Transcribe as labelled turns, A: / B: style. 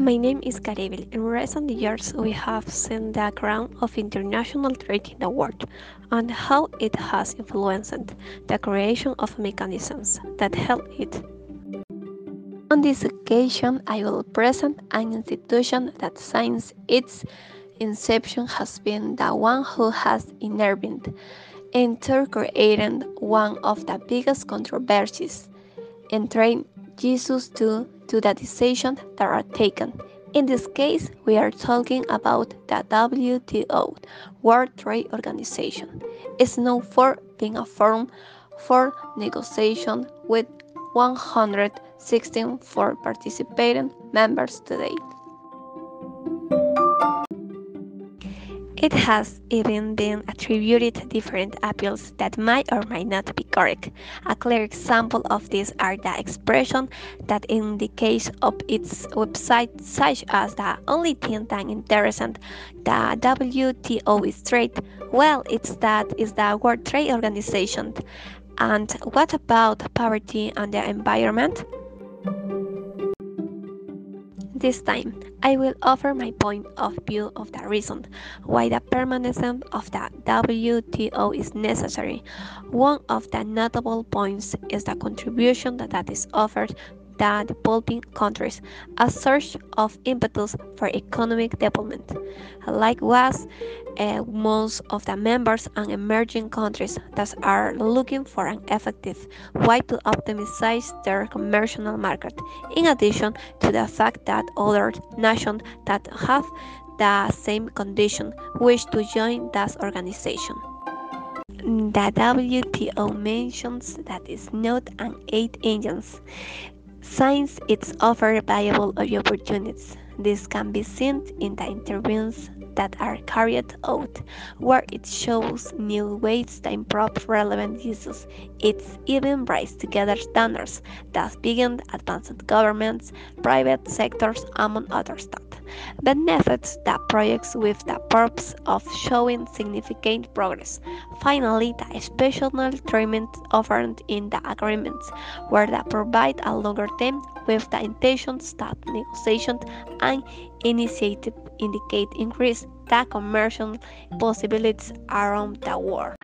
A: My name is Karevil. In recent years, we have seen the growth of international trade in the world and how it has influenced the creation of mechanisms that help it. On this occasion, I will present an institution that since its inception has been the one who has intervened into creating one of the biggest controversies and trained Jesus to, to the decisions that are taken. In this case, we are talking about the WTO, World Trade Organization. It's known for being a forum for negotiation with 116 for participating members today. It has even been attributed different appeals that might or might not be correct. A clear example of this are the expression that in the case of its website such as the only thing that interests the WTO is trade. Well, it's that is the World Trade Organization. And what about poverty and the environment? This time, I will offer my point of view of the reason why the permanence of the WTO is necessary. One of the notable points is the contribution that is offered the developing countries, a source of impetus for economic development. Likewise, uh, most of the members and emerging countries that are looking for an effective way to optimize their commercial market, in addition to the fact that other nations that have the same condition wish to join this organization. The WTO mentions that it's not an aid agency, since it offers valuable opportunities. This can be seen in the interviews that are carried out, where it shows new ways to improve relevant uses. It even brings together standards that begin advanced governments, private sectors, among other stuff benefits that projects with the purpose of showing significant progress. Finally, the special treatment offered in the agreements, where they provide a longer term with the intentions that negotiations and initiative indicate increase the commercial possibilities around the world.